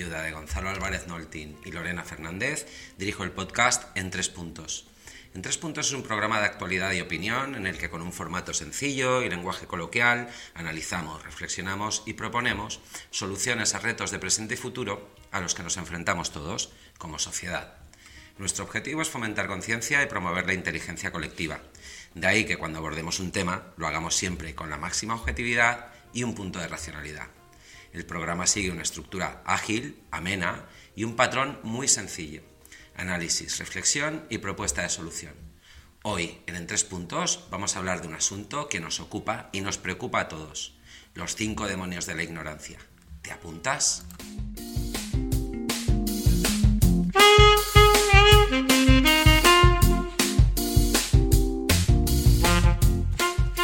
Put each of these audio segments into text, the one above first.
Ayuda de Gonzalo Álvarez Noltín y Lorena Fernández, dirijo el podcast En Tres Puntos. En Tres Puntos es un programa de actualidad y opinión en el que con un formato sencillo y lenguaje coloquial analizamos, reflexionamos y proponemos soluciones a retos de presente y futuro a los que nos enfrentamos todos como sociedad. Nuestro objetivo es fomentar conciencia y promover la inteligencia colectiva. De ahí que cuando abordemos un tema lo hagamos siempre con la máxima objetividad y un punto de racionalidad. El programa sigue una estructura ágil, amena y un patrón muy sencillo. Análisis, reflexión y propuesta de solución. Hoy, en En Tres Puntos, vamos a hablar de un asunto que nos ocupa y nos preocupa a todos. Los cinco demonios de la ignorancia. ¿Te apuntas?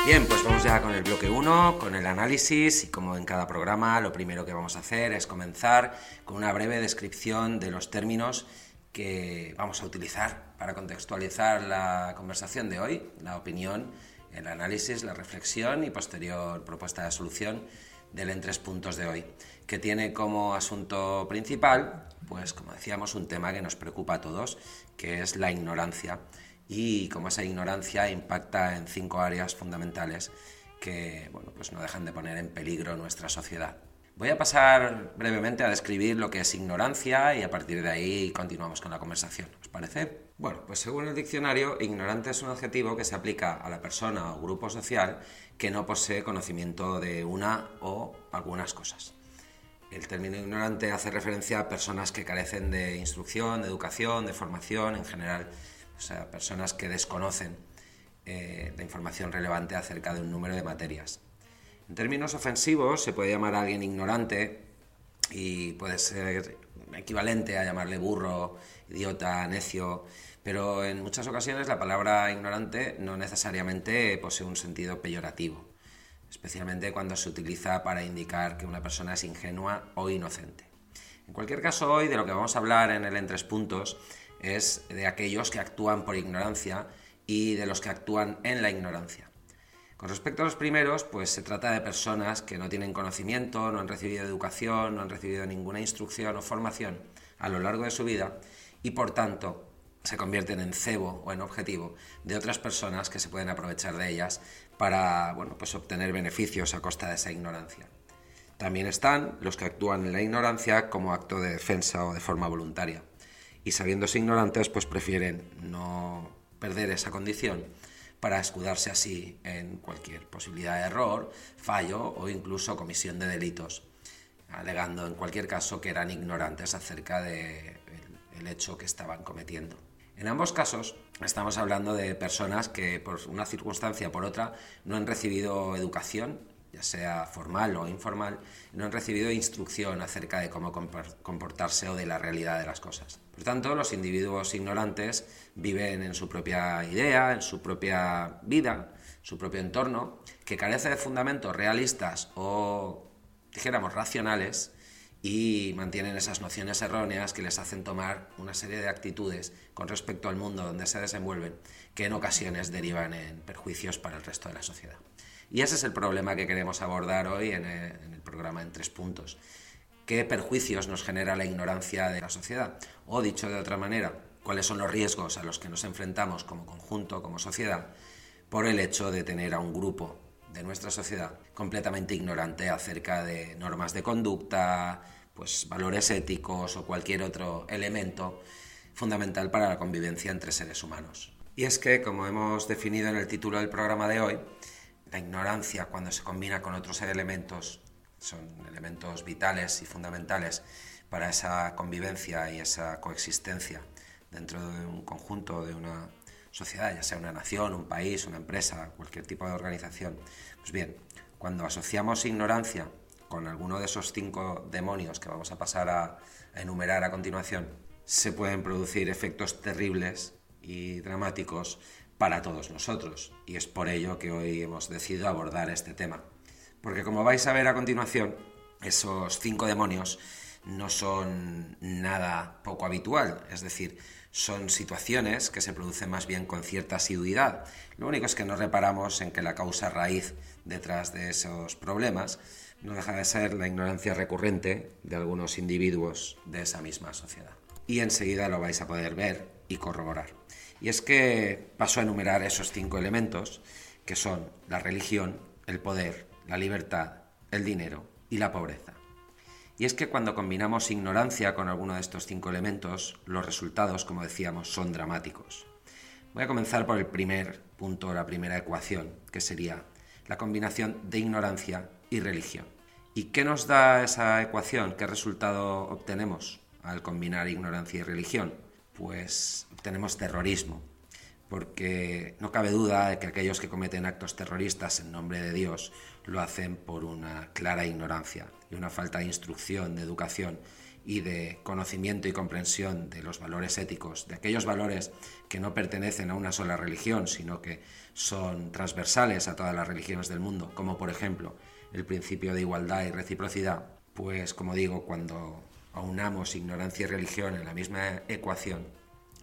Bien, pues vamos ya con el bloque 1, con el análisis y como en cada programa lo primero que vamos a hacer es comenzar con una breve descripción de los términos que vamos a utilizar para contextualizar la conversación de hoy, la opinión, el análisis, la reflexión y posterior propuesta de solución del en tres puntos de hoy, que tiene como asunto principal, pues como decíamos, un tema que nos preocupa a todos, que es la ignorancia y cómo esa ignorancia impacta en cinco áreas fundamentales que bueno, pues no dejan de poner en peligro nuestra sociedad. Voy a pasar brevemente a describir lo que es ignorancia y a partir de ahí continuamos con la conversación. ¿Os parece? Bueno, pues según el diccionario, ignorante es un adjetivo que se aplica a la persona o grupo social que no posee conocimiento de una o algunas cosas. El término ignorante hace referencia a personas que carecen de instrucción, de educación, de formación en general, o sea, personas que desconocen eh, la información relevante acerca de un número de materias. En términos ofensivos, se puede llamar a alguien ignorante y puede ser equivalente a llamarle burro, idiota, necio, pero en muchas ocasiones la palabra ignorante no necesariamente posee un sentido peyorativo, especialmente cuando se utiliza para indicar que una persona es ingenua o inocente. En cualquier caso, hoy de lo que vamos a hablar en el en tres puntos es de aquellos que actúan por ignorancia y de los que actúan en la ignorancia. Con respecto a los primeros, pues se trata de personas que no tienen conocimiento, no han recibido educación, no han recibido ninguna instrucción o formación a lo largo de su vida y por tanto se convierten en cebo o en objetivo de otras personas que se pueden aprovechar de ellas para bueno, pues obtener beneficios a costa de esa ignorancia. También están los que actúan en la ignorancia como acto de defensa o de forma voluntaria y sabiéndose ignorantes pues prefieren no perder esa condición para escudarse así en cualquier posibilidad de error, fallo o incluso comisión de delitos, alegando en cualquier caso que eran ignorantes acerca del de el hecho que estaban cometiendo. En ambos casos estamos hablando de personas que por una circunstancia o por otra no han recibido educación, ya sea formal o informal, no han recibido instrucción acerca de cómo comportarse o de la realidad de las cosas. Por tanto, los individuos ignorantes viven en su propia idea, en su propia vida, su propio entorno, que carece de fundamentos realistas o, dijéramos, racionales, y mantienen esas nociones erróneas que les hacen tomar una serie de actitudes con respecto al mundo donde se desenvuelven, que en ocasiones derivan en perjuicios para el resto de la sociedad. Y ese es el problema que queremos abordar hoy en el, en el programa en tres puntos qué perjuicios nos genera la ignorancia de la sociedad. O dicho de otra manera, cuáles son los riesgos a los que nos enfrentamos como conjunto, como sociedad, por el hecho de tener a un grupo de nuestra sociedad completamente ignorante acerca de normas de conducta, pues valores éticos o cualquier otro elemento fundamental para la convivencia entre seres humanos. Y es que, como hemos definido en el título del programa de hoy, la ignorancia cuando se combina con otros elementos, son elementos vitales y fundamentales para esa convivencia y esa coexistencia dentro de un conjunto, de una sociedad, ya sea una nación, un país, una empresa, cualquier tipo de organización. Pues bien, cuando asociamos ignorancia con alguno de esos cinco demonios que vamos a pasar a, enumerar a continuación, se pueden producir efectos terribles y dramáticos para todos nosotros. Y es por ello que hoy hemos decidido abordar este tema. Porque como vais a ver a continuación, esos cinco demonios no son nada poco habitual, es decir, son situaciones que se producen más bien con cierta asiduidad. Lo único es que no reparamos en que la causa raíz detrás de esos problemas no deja de ser la ignorancia recurrente de algunos individuos de esa misma sociedad. Y enseguida lo vais a poder ver y corroborar. Y es que paso a enumerar esos cinco elementos que son la religión, el poder, la libertad, el dinero y la pobreza. Y es que cuando combinamos ignorancia con alguno de estos cinco elementos, los resultados, como decíamos, son dramáticos. Voy a comenzar por el primer punto, la primera ecuación, que sería la combinación de ignorancia y religión. ¿Y qué nos da esa ecuación? ¿Qué resultado obtenemos al combinar ignorancia y religión? Pues obtenemos terrorismo, porque no cabe duda de que aquellos que cometen actos terroristas en nombre de Dios lo hacen por una clara ignorancia y una falta de instrucción, de educación y de conocimiento y comprensión de los valores éticos, de aquellos valores que no pertenecen a una sola religión, sino que son transversales a todas las religiones del mundo, como por ejemplo el principio de igualdad y reciprocidad, pues como digo, cuando aunamos ignorancia y religión en la misma ecuación,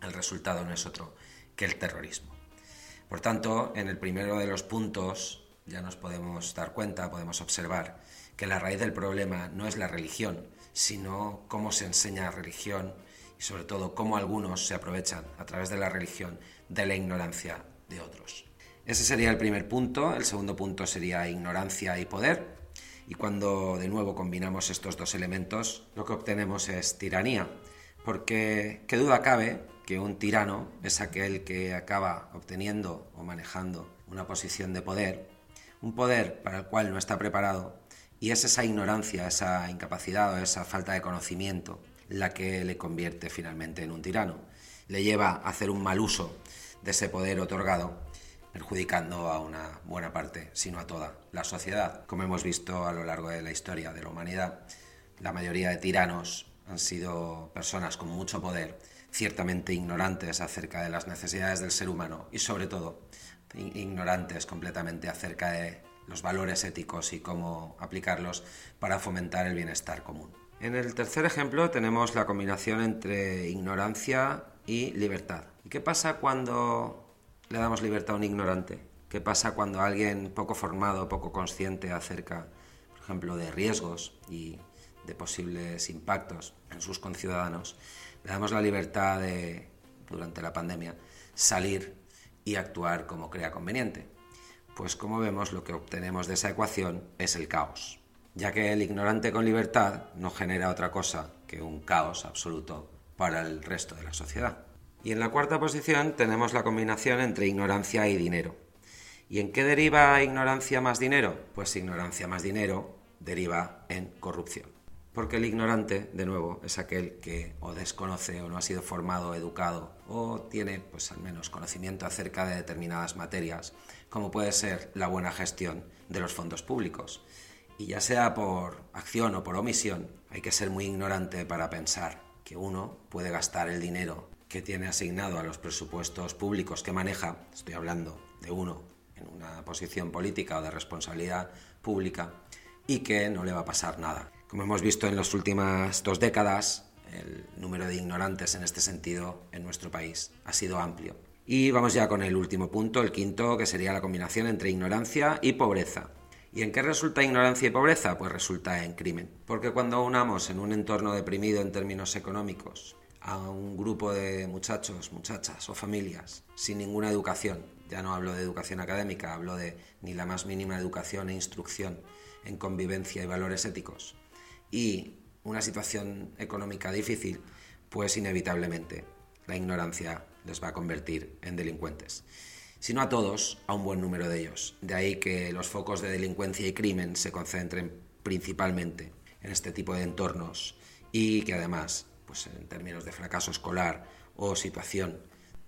el resultado no es otro que el terrorismo. Por tanto, en el primero de los puntos ya nos podemos dar cuenta, podemos observar que la raíz del problema no es la religión, sino cómo se enseña religión y sobre todo cómo algunos se aprovechan a través de la religión de la ignorancia de otros. Ese sería el primer punto. El segundo punto sería ignorancia y poder. Y cuando de nuevo combinamos estos dos elementos, lo que obtenemos es tiranía. Porque qué duda cabe que un tirano es aquel que acaba obteniendo o manejando una posición de poder, un poder para el cual no está preparado, y es esa ignorancia, esa incapacidad o esa falta de conocimiento la que le convierte finalmente en un tirano. Le lleva a hacer un mal uso de ese poder otorgado perjudicando a una buena parte, sino a toda la sociedad. Como hemos visto a lo largo de la historia de la humanidad, la mayoría de tiranos han sido personas con mucho poder, ciertamente ignorantes acerca de las necesidades del ser humano y sobre todo ignorantes completamente acerca de los valores éticos y cómo aplicarlos para fomentar el bienestar común. En el tercer ejemplo tenemos la combinación entre ignorancia y libertad. ¿Y qué pasa cuando le damos libertad a un ignorante? ¿Qué pasa cuando alguien poco formado, poco consciente acerca, por ejemplo, de riesgos y de posibles impactos en sus conciudadanos, le damos la libertad de, durante la pandemia, salir y actuar como crea conveniente? Pues como vemos, lo que obtenemos de esa ecuación es el caos, ya que el ignorante con libertad no genera otra cosa que un caos absoluto para el resto de la sociedad. Y en la cuarta posición tenemos la combinación entre ignorancia y dinero. ¿Y en qué deriva ignorancia más dinero? Pues ignorancia más dinero deriva en corrupción. Porque el ignorante, de nuevo, es aquel que o desconoce o no ha sido formado educado o tiene pues al menos conocimiento acerca de determinadas materias, como puede ser la buena gestión de los fondos públicos. Y ya sea por acción o por omisión, hay que ser muy ignorante para pensar que uno puede gastar el dinero que tiene asignado a los presupuestos públicos que maneja, estoy hablando de uno en una posición política o de responsabilidad pública, y que no le va a pasar nada. Como hemos visto en las últimas dos décadas, el número de ignorantes en este sentido en nuestro país ha sido amplio. Y vamos ya con el último punto, el quinto, que sería la combinación entre ignorancia y pobreza. ¿Y en qué resulta ignorancia y pobreza? Pues resulta en crimen. Porque cuando unamos en un entorno deprimido en términos económicos a un grupo de muchachos, muchachas o familias sin ninguna educación. Ya no hablo de educación académica, hablo de ni la más mínima educación e instrucción en convivencia y valores éticos. Y una situación económica difícil, pues inevitablemente la ignorancia les va a convertir en delincuentes. sino a todos, a un buen número de ellos. De ahí que los focos de delincuencia y crimen se concentren principalmente en este tipo de entornos y que además, pues en términos de fracaso escolar o situación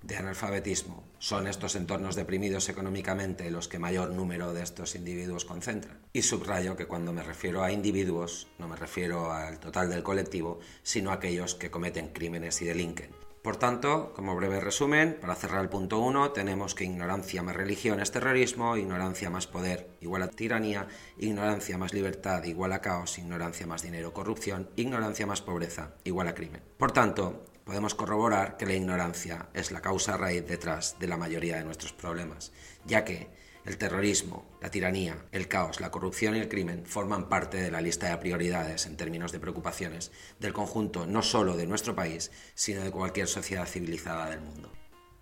de analfabetismo, son estos entornos deprimidos económicamente los que mayor número de estos individuos concentran. Y subrayo que cuando me refiero a individuos, no me refiero al total del colectivo, sino a aquellos que cometen crímenes y delinquen. Por tanto, como breve resumen, para cerrar el punto 1, tenemos que ignorancia más religión es terrorismo, ignorancia más poder igual a tiranía, ignorancia más libertad igual a caos, ignorancia más dinero corrupción, ignorancia más pobreza igual a crimen. Por tanto, podemos corroborar que la ignorancia es la causa raíz detrás de la mayoría de nuestros problemas, ya que el terrorismo, la tiranía, el caos, la corrupción y el crimen forman parte de la lista de prioridades en términos de preocupaciones del conjunto no solo de nuestro país, sino de cualquier sociedad civilizada del mundo.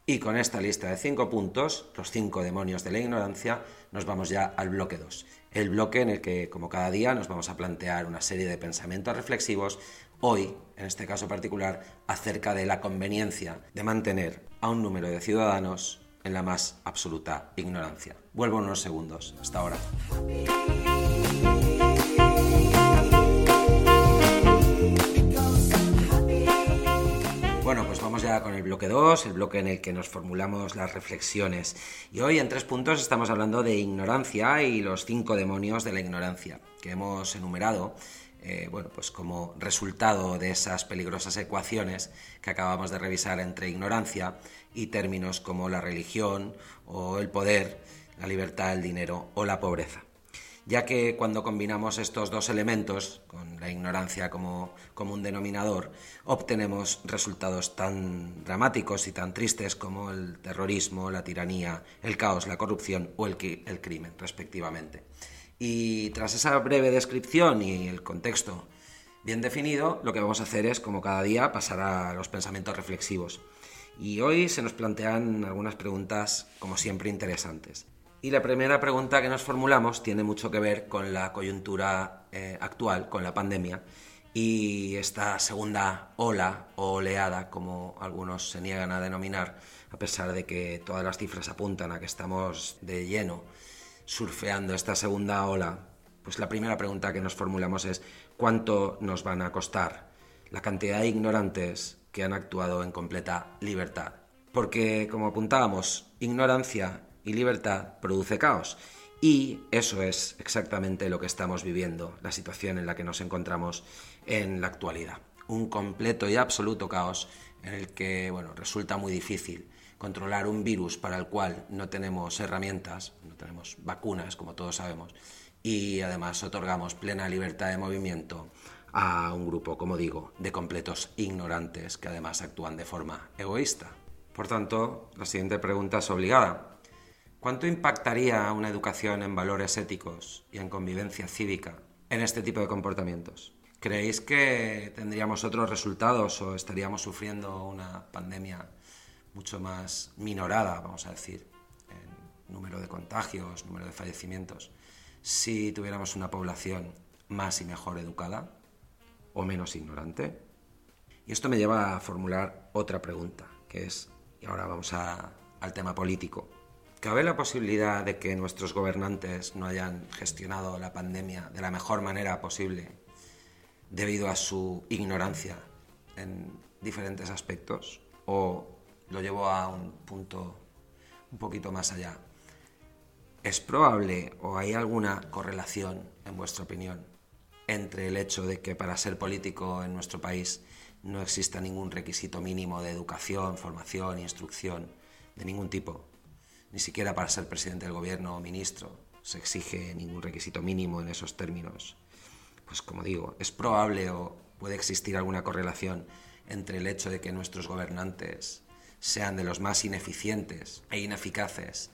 Y con esta lista de cinco puntos, los cinco demonios de la ignorancia, nos vamos ya al bloque 2. El bloque en el que, como cada día, nos vamos a plantear una serie de pensamientos reflexivos hoy, en este caso particular, acerca de la conveniencia de mantener a un número de ciudadanos en la más absoluta ignorancia. Vuelvo en unos segundos. Hasta ahora. Bueno, pues vamos ya con el bloque 2, el bloque en el que nos formulamos las reflexiones. Y hoy en tres puntos estamos hablando de ignorancia y los cinco demonios de la ignorancia, que hemos enumerado eh, bueno, pues como resultado de esas peligrosas ecuaciones que acabamos de revisar entre ignorancia y términos como la religión o el poder, la libertad, el dinero o la pobreza. Ya que cuando combinamos estos dos elementos, con la ignorancia como, como un denominador, obtenemos resultados tan dramáticos y tan tristes como el terrorismo, la tiranía, el caos, la corrupción o el, el crimen, respectivamente. Y tras esa breve descripción y el contexto bien definido, lo que vamos a hacer es, como cada día, pasar a los pensamientos reflexivos. Y hoy se nos plantean algunas preguntas, como siempre, interesantes. Y la primera pregunta que nos formulamos tiene mucho que ver con la coyuntura eh, actual, con la pandemia, y esta segunda ola o oleada, como algunos se niegan a denominar, a pesar de que todas las cifras apuntan a que estamos de lleno surfeando esta segunda ola, pues la primera pregunta que nos formulamos es ¿cuánto nos van a costar la cantidad de ignorantes que han actuado en completa libertad? Porque, como apuntábamos, ignorancia y libertad produce caos. Y eso es exactamente lo que estamos viviendo, la situación en la que nos encontramos en la actualidad. Un completo y absoluto caos en el que bueno, resulta muy difícil controlar un virus para el cual no tenemos herramientas, no tenemos vacunas, como todos sabemos, y además otorgamos plena libertad de movimiento a un grupo, como digo, de completos ignorantes que además actúan de forma egoísta. Por tanto, la siguiente pregunta es obligada. ¿Cuánto impactaría una educación en valores éticos y en convivencia cívica en este tipo de comportamientos? ¿Creéis que tendríamos otros resultados o estaríamos sufriendo una pandemia mucho más minorada, vamos a decir, en número de contagios, número de fallecimientos, si tuviéramos una población más y mejor educada o menos ignorante. Y esto me lleva a formular otra pregunta, que es, y ahora vamos al tema político, ¿cabe la posibilidad de que nuestros gobernantes no hayan gestionado la pandemia de la mejor manera posible debido a su ignorancia en diferentes aspectos? ¿O lo llevo a un punto un poquito más allá. ¿Es probable o hay alguna correlación, en vuestra opinión, entre el hecho de que para ser político en nuestro país no exista ningún requisito mínimo de educación, formación, instrucción, de ningún tipo? Ni siquiera para ser presidente del gobierno o ministro se exige ningún requisito mínimo en esos términos. Pues como digo, es probable o puede existir alguna correlación entre el hecho de que nuestros gobernantes sean de los más ineficientes e ineficaces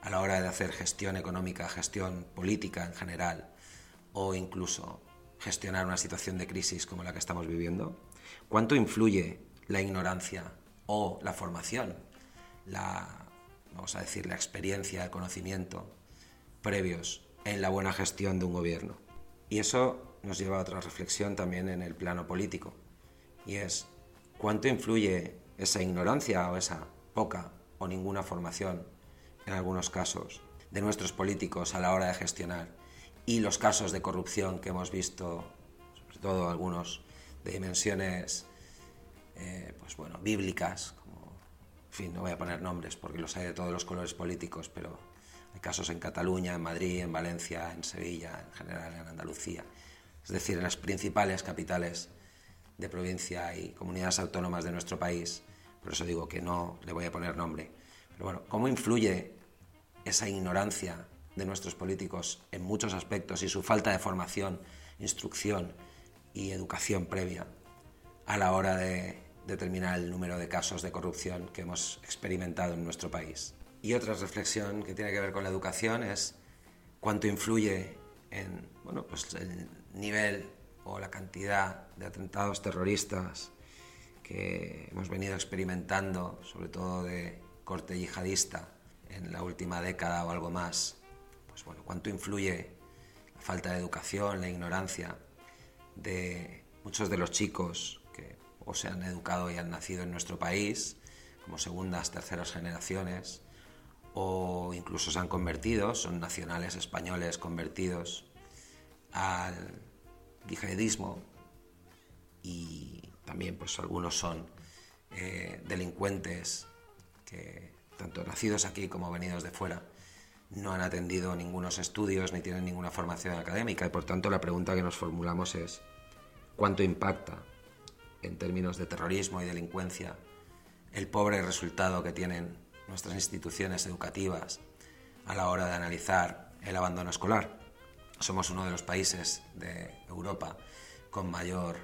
a la hora de hacer gestión económica, gestión política en general, o incluso gestionar una situación de crisis como la que estamos viviendo? ¿Cuánto influye la ignorancia o la formación, la, vamos a decir, la experiencia, el conocimiento previos en la buena gestión de un gobierno? Y eso nos lleva a otra reflexión también en el plano político, y es cuánto influye esa ignorancia o esa poca o ninguna formación en algunos casos, de nuestros políticos a la hora de gestionar y los casos de corrupción que hemos visto, sobre todo algunos de dimensiones eh, pues bueno, bíblicas, como, en fin, no voy a poner nombres porque los hay de todos los colores políticos, pero hay casos en Cataluña, en Madrid, en Valencia, en Sevilla, en general en Andalucía, es decir, en las principales capitales de provincia y comunidades autónomas de nuestro país, por eso digo que no le voy a poner nombre. Pero bueno, ¿cómo influye esa ignorancia de nuestros políticos en muchos aspectos y su falta de formación, instrucción y educación previa a la hora de determinar el número de casos de corrupción que hemos experimentado en nuestro país? Y otra reflexión que tiene que ver con la educación es cuánto influye en bueno, pues el nivel o la cantidad de atentados terroristas que hemos venido experimentando, sobre todo de corte yihadista, en la última década o algo más, pues bueno, cuánto influye la falta de educación, la ignorancia de muchos de los chicos que o se han educado y han nacido en nuestro país, como segundas, terceras generaciones, o incluso se han convertido, son nacionales españoles convertidos al yihadismo y también pues algunos son eh, delincuentes que tanto nacidos aquí como venidos de fuera no han atendido ningunos estudios ni tienen ninguna formación académica y por tanto la pregunta que nos formulamos es ¿cuánto impacta en términos de terrorismo y delincuencia el pobre resultado que tienen nuestras instituciones educativas a la hora de analizar el abandono escolar? Somos uno de los países de Europa con mayor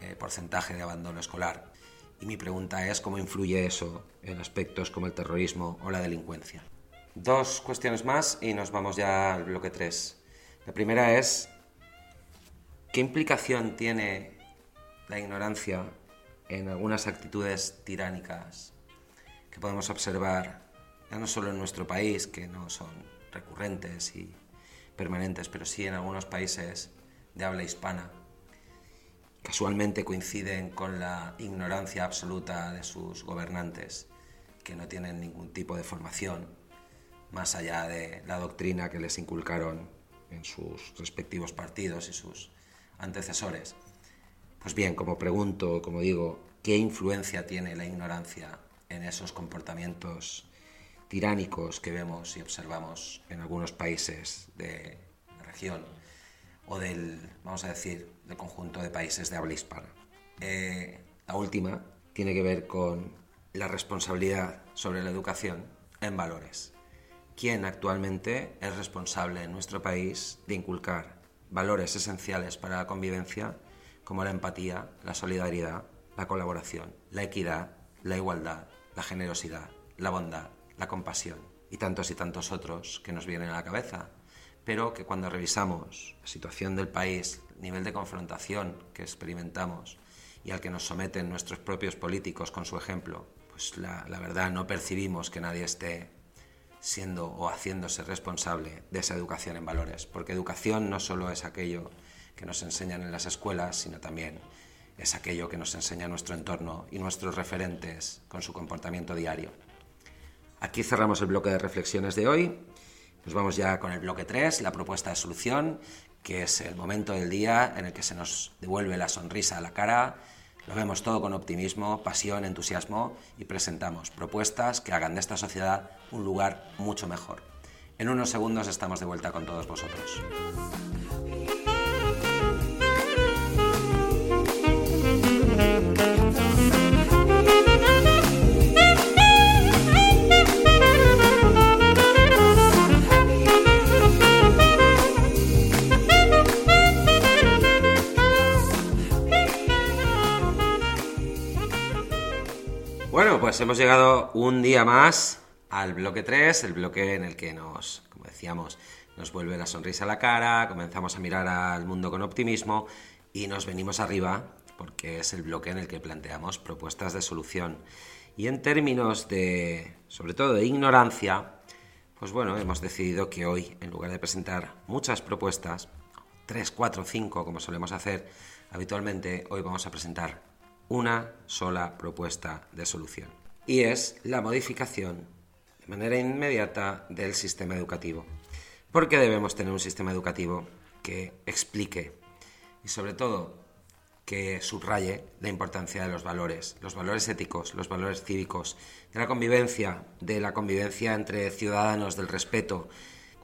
eh, porcentaje de abandono escolar. Y mi pregunta es cómo influye eso en aspectos como el terrorismo o la delincuencia. Dos cuestiones más y nos vamos ya al bloque 3. La primera es, ¿qué implicación tiene la ignorancia en algunas actitudes tiránicas que podemos observar, ya no solo en nuestro país, que no son recurrentes y permanentes, pero sí en algunos países de habla hispana. Casualmente coinciden con la ignorancia absoluta de sus gobernantes, que no tienen ningún tipo de formación, más allá de la doctrina que les inculcaron en sus respectivos partidos y sus antecesores. Pues bien, como pregunto, como digo, ¿qué influencia tiene la ignorancia en esos comportamientos tiránicos que vemos y observamos en algunos países de la región o del, vamos a decir, del conjunto de países de habla hispana. Eh, la última tiene que ver con la responsabilidad sobre la educación en valores. ¿Quién actualmente es responsable en nuestro país de inculcar valores esenciales para la convivencia como la empatía, la solidaridad, la colaboración, la equidad, la igualdad, la generosidad, la bondad, la compasión y tantos y tantos otros que nos vienen a la cabeza, pero que cuando revisamos la situación del país, el nivel de confrontación que experimentamos y al que nos someten nuestros propios políticos con su ejemplo, pues la, verdad no percibimos que nadie esté siendo o haciéndose responsable de esa educación en valores, porque educación no solo es aquello que nos enseñan en las escuelas, sino también es aquello que nos enseña nuestro entorno y nuestros referentes con su comportamiento diario. Aquí cerramos el bloque de reflexiones de hoy. Nos vamos ya con el bloque 3, la propuesta de solución, que es el momento del día en el que se nos devuelve la sonrisa a la cara, lo vemos todo con optimismo, pasión, entusiasmo y presentamos propuestas que hagan de esta sociedad un lugar mucho mejor. En unos segundos estamos de vuelta con todos vosotros. Pues hemos llegado un día más al bloque 3, el bloque en el que nos, como decíamos, nos vuelve la sonrisa a la cara, comenzamos a mirar al mundo con optimismo y nos venimos arriba porque es el bloque en el que planteamos propuestas de solución. Y en términos de, sobre todo de ignorancia, pues bueno, hemos decidido que hoy, en lugar de presentar muchas propuestas, 3, 4, 5, como solemos hacer habitualmente, hoy vamos a presentar una sola propuesta de solución. Y es la modificación de manera inmediata del sistema educativo. ¿Por qué debemos tener un sistema educativo que explique y sobre todo que subraye la importancia de los valores, los valores éticos, los valores cívicos, de la convivencia, de la convivencia entre ciudadanos, del respeto.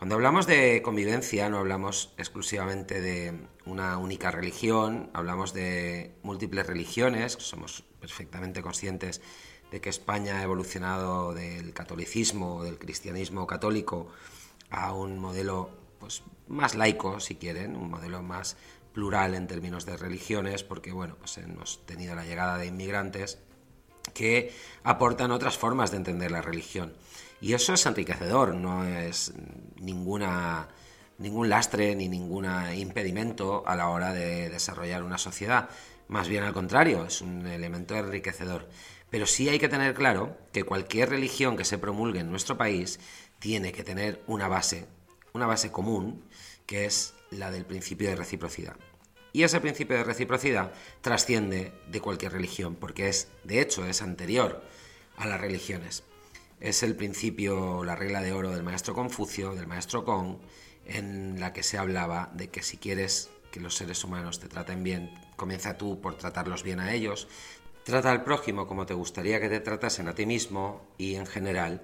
Cuando hablamos de convivencia no hablamos exclusivamente de una única religión, hablamos de múltiples religiones, somos perfectamente conscientes de que España ha evolucionado del catolicismo, del cristianismo católico, a un modelo pues, más laico, si quieren, un modelo más plural en términos de religiones, porque bueno, pues hemos tenido la llegada de inmigrantes que aportan otras formas de entender la religión. Y eso es enriquecedor, no es ninguna, ningún lastre ni ningún impedimento a la hora de desarrollar una sociedad. Más bien al contrario, es un elemento enriquecedor. Pero sí hay que tener claro que cualquier religión que se promulgue en nuestro país tiene que tener una base, una base común, que es la del principio de reciprocidad. Y ese principio de reciprocidad trasciende de cualquier religión, porque es, de hecho, es anterior a las religiones. Es el principio, la regla de oro del maestro Confucio, del maestro Kong, en la que se hablaba de que si quieres que los seres humanos te traten bien, comienza tú por tratarlos bien a ellos, trata al prójimo como te gustaría que te tratasen a ti mismo y en general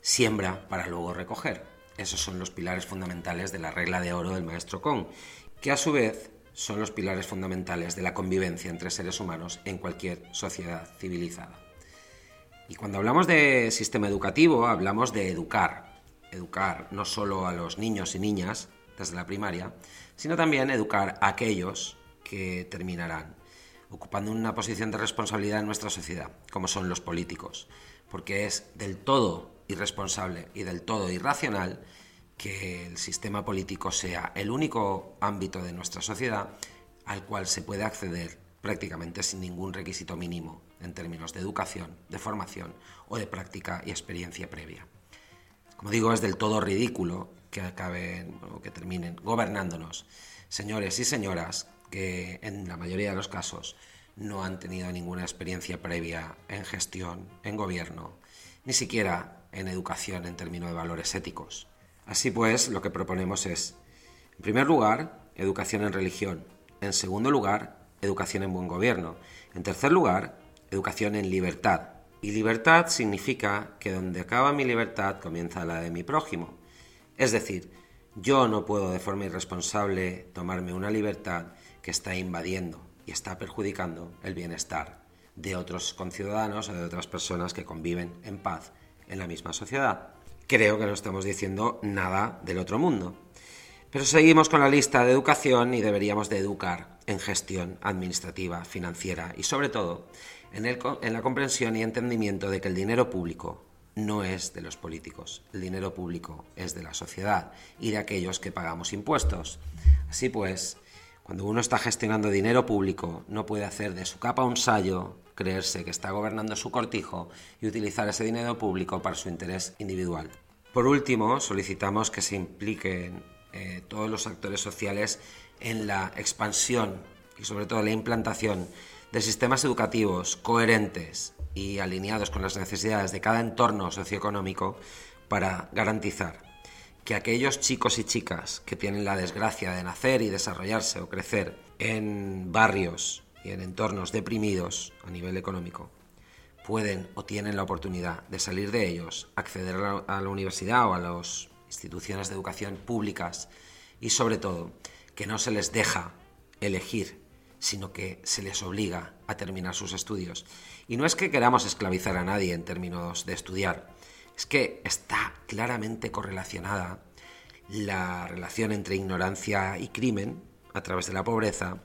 siembra para luego recoger. Esos son los pilares fundamentales de la regla de oro del maestro Kong, que a su vez son los pilares fundamentales de la convivencia entre seres humanos en cualquier sociedad civilizada. Y cuando hablamos de sistema educativo, hablamos de educar. Educar no solo a los niños y niñas desde la primaria, sino también educar a aquellos que terminarán ocupando una posición de responsabilidad en nuestra sociedad, como son los políticos, porque es del todo irresponsable y del todo irracional que el sistema político sea el único ámbito de nuestra sociedad al cual se puede acceder prácticamente sin ningún requisito mínimo en términos de educación, de formación o de práctica y experiencia previa. Como digo, es del todo ridículo que acaben o que terminen gobernándonos señores y señoras que en la mayoría de los casos no han tenido ninguna experiencia previa en gestión, en gobierno, ni siquiera en educación en términos de valores éticos. Así pues, lo que proponemos es, en primer lugar, educación en religión. En segundo lugar, educación en buen gobierno. En tercer lugar, educación en libertad. Y libertad significa que donde acaba mi libertad comienza la de mi prójimo. Es decir, yo no puedo de forma irresponsable tomarme una libertad que está invadiendo y está perjudicando el bienestar de otros conciudadanos o de otras personas que conviven en paz en la misma sociedad. Creo que no estamos diciendo nada del otro mundo. Pero seguimos con la lista de educación y deberíamos de educar en gestión administrativa, financiera y sobre todo en, en la comprensión y entendimiento de que el dinero público no es de los políticos, el dinero público es de la sociedad y de aquellos que pagamos impuestos. Así pues, cuando uno está gestionando dinero público, no puede hacer de su capa un sayo creerse que está gobernando su cortijo y utilizar ese dinero público para su interés individual. Por último, solicitamos que se impliquen eh, todos los actores sociales en la expansión y sobre todo la implantación de sistemas educativos coherentes y alineados con las necesidades de cada entorno socioeconómico para garantizar que aquellos chicos y chicas que tienen la desgracia de nacer y desarrollarse o crecer en barrios y en entornos deprimidos a nivel económico pueden o tienen la oportunidad de salir de ellos, acceder a la, universidad o a las instituciones de educación públicas y sobre todo que no se les deja elegir, sino que se les obliga a terminar sus estudios. Y no es que queramos esclavizar a nadie en términos de estudiar, es que está claramente correlacionada la relación entre ignorancia y crimen a través de la pobreza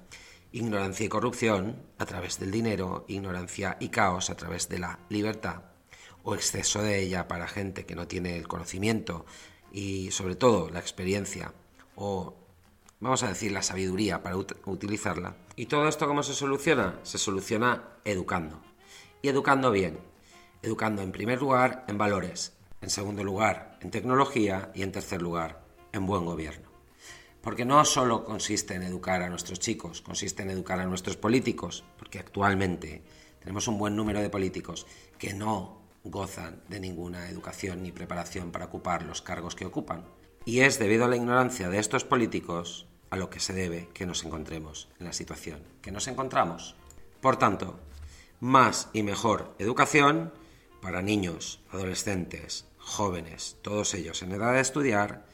ignorancia y corrupción a través del dinero, ignorancia y caos a través de la libertad o exceso de ella para gente que no tiene el conocimiento y sobre todo la experiencia o vamos a decir la sabiduría para utilizarla. ¿Y todo esto cómo se soluciona? Se soluciona educando. Y educando bien. Educando en primer lugar en valores, en segundo lugar en tecnología y en tercer lugar en buen gobierno. Porque no solo consiste en educar a nuestros chicos, consiste en educar a nuestros políticos, porque actualmente tenemos un buen número de políticos que no gozan de ninguna educación ni preparación para ocupar los cargos que ocupan. Y es debido a la ignorancia de estos políticos a lo que se debe que nos encontremos en la situación que nos encontramos. Por tanto, más y mejor educación para niños, adolescentes, jóvenes, todos ellos en edad de estudiar,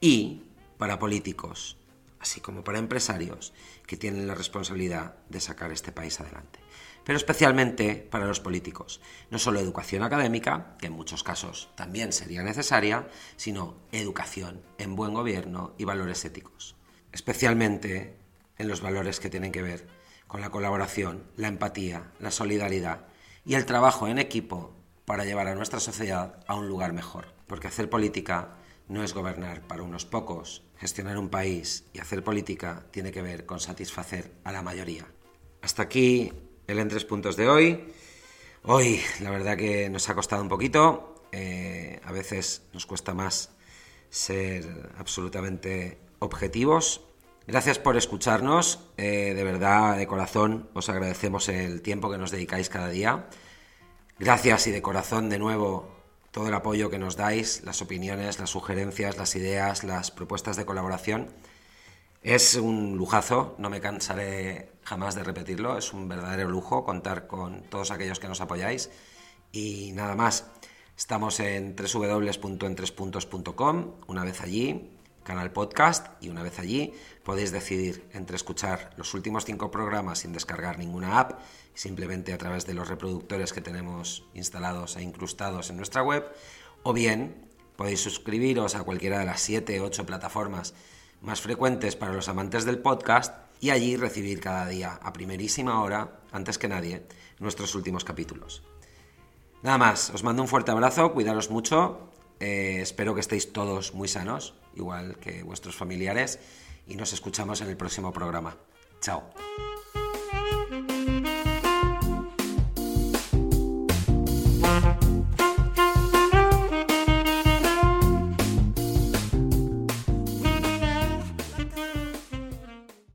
y para políticos, así como para empresarios que tienen la responsabilidad de sacar este país adelante. Pero especialmente para los políticos, no solo educación académica, que en muchos casos también sería necesaria, sino educación en buen gobierno y valores éticos, especialmente en los valores que tienen que ver con la colaboración, la empatía, la solidaridad y el trabajo en equipo para llevar a nuestra sociedad a un lugar mejor. Porque hacer política no es gobernar para unos pocos, gestionar un país y hacer política tiene que ver con satisfacer a la mayoría. Hasta aquí el en tres puntos de hoy. Hoy la verdad que nos ha costado un poquito, eh, a veces nos cuesta más ser absolutamente objetivos. Gracias por escucharnos, eh, de verdad, de corazón, os agradecemos el tiempo que nos dedicáis cada día. Gracias y de corazón de nuevo todo el apoyo que nos dais, las opiniones, las sugerencias, las ideas, las propuestas de colaboración. Es un lujazo, no me cansaré jamás de repetirlo, es un verdadero lujo contar con todos aquellos que nos apoyáis. Y nada más, estamos en www.entrespuntos.com, una vez allí, canal podcast, y una vez allí podéis decidir entre escuchar los últimos cinco programas sin descargar ninguna app simplemente a través de los reproductores que tenemos instalados e incrustados en nuestra web, o bien podéis suscribiros a cualquiera de las 7 o 8 plataformas más frecuentes para los amantes del podcast y allí recibir cada día, a primerísima hora, antes que nadie, nuestros últimos capítulos. Nada más, os mando un fuerte abrazo, cuidaros mucho, eh, espero que estéis todos muy sanos, igual que vuestros familiares, y nos escuchamos en el próximo programa. Chao.